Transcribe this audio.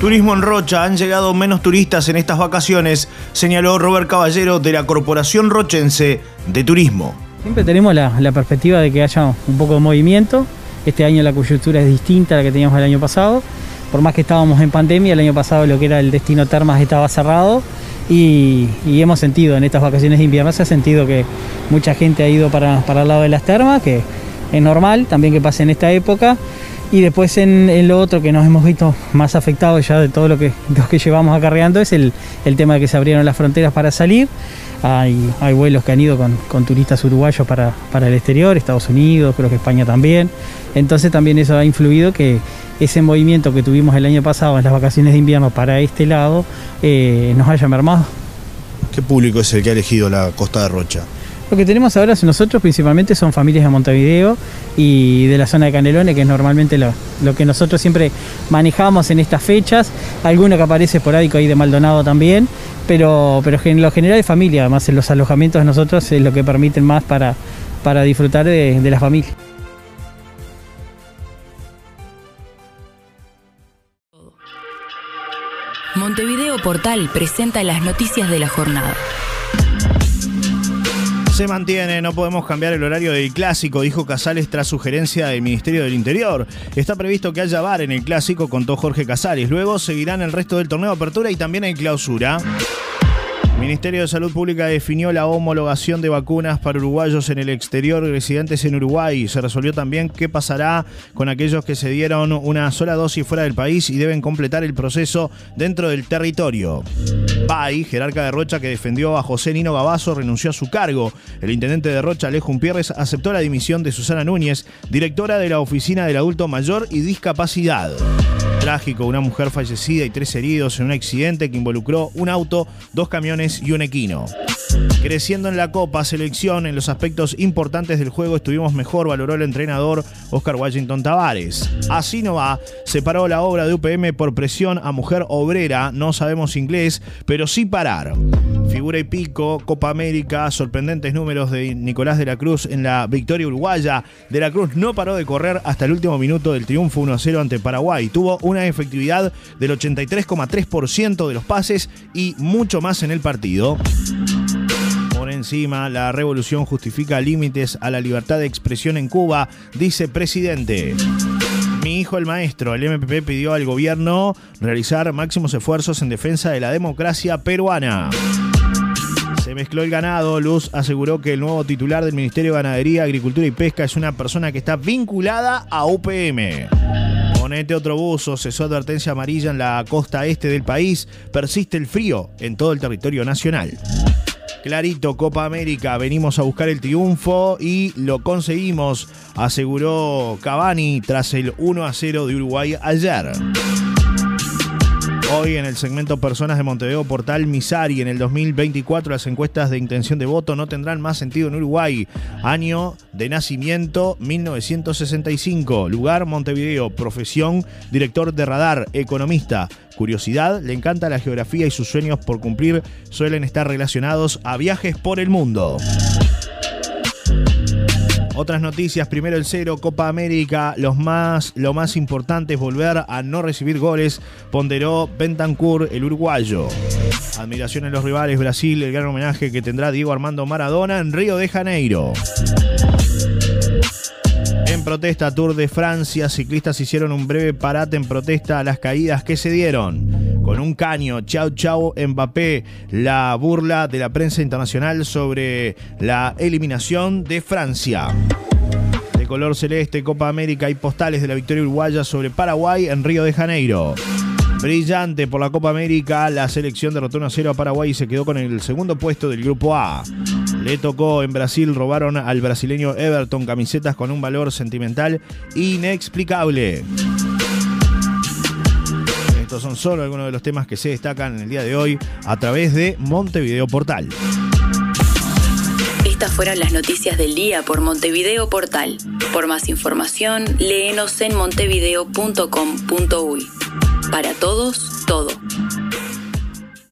Turismo en Rocha, han llegado menos turistas en estas vacaciones, señaló Robert Caballero de la Corporación Rochense de Turismo. Siempre tenemos la, perspectiva de que haya un poco de movimiento. Este año la coyuntura es distinta a la que teníamos el año pasado. Por más que estábamos en pandemia, el año pasado lo que era el destino Termas estaba cerrado y, hemos sentido en estas vacaciones de invierno, se ha sentido que mucha gente ha ido para, para el lado de las termas, que es normal también que pase en esta época. Y después en, lo otro que nos hemos visto más afectados ya de todo lo que, que llevamos acarreando es el, tema de que se abrieron las fronteras para salir. Hay, hay vuelos que han ido con, turistas uruguayos para, para, el exterior, Estados Unidos, creo que España también. Entonces también eso ha influido que ese movimiento que tuvimos el año pasado en las vacaciones de invierno para este lado eh, nos haya mermado. ¿Qué público es el que ha elegido la Costa de Rocha? Lo que tenemos ahora nosotros principalmente son familias de Montevideo y de la zona de Canelones, que es normalmente lo, que nosotros siempre manejamos en estas fechas. Alguno que aparece esporádico ahí de Maldonado también, pero, pero en lo general es familia. Además, en los alojamientos nosotros es lo que permiten más para, para disfrutar de la familia. Montevideo Portal presenta las noticias de la jornada se mantiene, no podemos cambiar el horario del clásico, dijo Casales tras sugerencia del Ministerio del Interior. Está previsto que haya bar en el clásico, contó Jorge Casales. Luego seguirán el resto del torneo de apertura y también en clausura. Ministerio de Salud Pública definió la homologación de vacunas para uruguayos en el exterior residentes en Uruguay. Se resolvió también qué pasará con aquellos que se dieron una sola dosis fuera del país y deben completar el proceso dentro del territorio. Bay, jerarca de Rocha que defendió a José Nino Gabazo, renunció a su cargo. El intendente de Rocha, Alejo Pierres, aceptó la dimisión de Susana Núñez, directora de la Oficina del Adulto Mayor y Discapacidad. Trágico, una mujer fallecida y tres heridos en un accidente que involucró un auto, dos camiones y un equino. Creciendo en la Copa Selección, en los aspectos importantes del juego estuvimos mejor, valoró el entrenador Oscar Washington Tavares. Así no va, separó la obra de UPM por presión a mujer obrera, no sabemos inglés, pero sí parar. Figura y pico, Copa América, sorprendentes números de Nicolás de la Cruz en la victoria uruguaya. De la Cruz no paró de correr hasta el último minuto del triunfo 1-0 ante Paraguay. Tuvo una efectividad del 83,3% de los pases y mucho más en el partido. Encima, la revolución justifica límites a la libertad de expresión en Cuba, dice presidente. Mi hijo el maestro, el MPP pidió al gobierno realizar máximos esfuerzos en defensa de la democracia peruana. Se mezcló el ganado. Luz aseguró que el nuevo titular del Ministerio de Ganadería, Agricultura y Pesca es una persona que está vinculada a UPM. Ponete otro buzo, cesó advertencia amarilla en la costa este del país. Persiste el frío en todo el territorio nacional. Clarito, Copa América, venimos a buscar el triunfo y lo conseguimos, aseguró Cavani tras el 1 a 0 de Uruguay ayer. Hoy en el segmento Personas de Montevideo Portal Misari, en el 2024 las encuestas de intención de voto no tendrán más sentido en Uruguay. Año de nacimiento 1965. Lugar Montevideo. Profesión director de radar, economista. Curiosidad, le encanta la geografía y sus sueños por cumplir suelen estar relacionados a viajes por el mundo. Otras noticias, primero el cero, Copa América, los más, lo más importante es volver a no recibir goles, ponderó Bentancur, el uruguayo. Admiración en los rivales, Brasil, el gran homenaje que tendrá Diego Armando Maradona en Río de Janeiro. En protesta, Tour de Francia, ciclistas hicieron un breve parate en protesta a las caídas que se dieron. Con un caño, chau chau Mbappé, la burla de la prensa internacional sobre la eliminación de Francia De color celeste, Copa América y postales de la victoria uruguaya sobre Paraguay en Río de Janeiro. Brillante por la Copa América, la selección derrotó 1 0 a Paraguay y se quedó con el segundo puesto del grupo A. Le tocó en Brasil, robaron al brasileño Everton camisetas con un valor sentimental inexplicable. Estos son solo algunos de los temas que se destacan en el día de hoy a través de Montevideo Portal. Estas fueron las noticias del día por Montevideo Portal. Por más información, léenos en montevideo.com.uy. Para todos,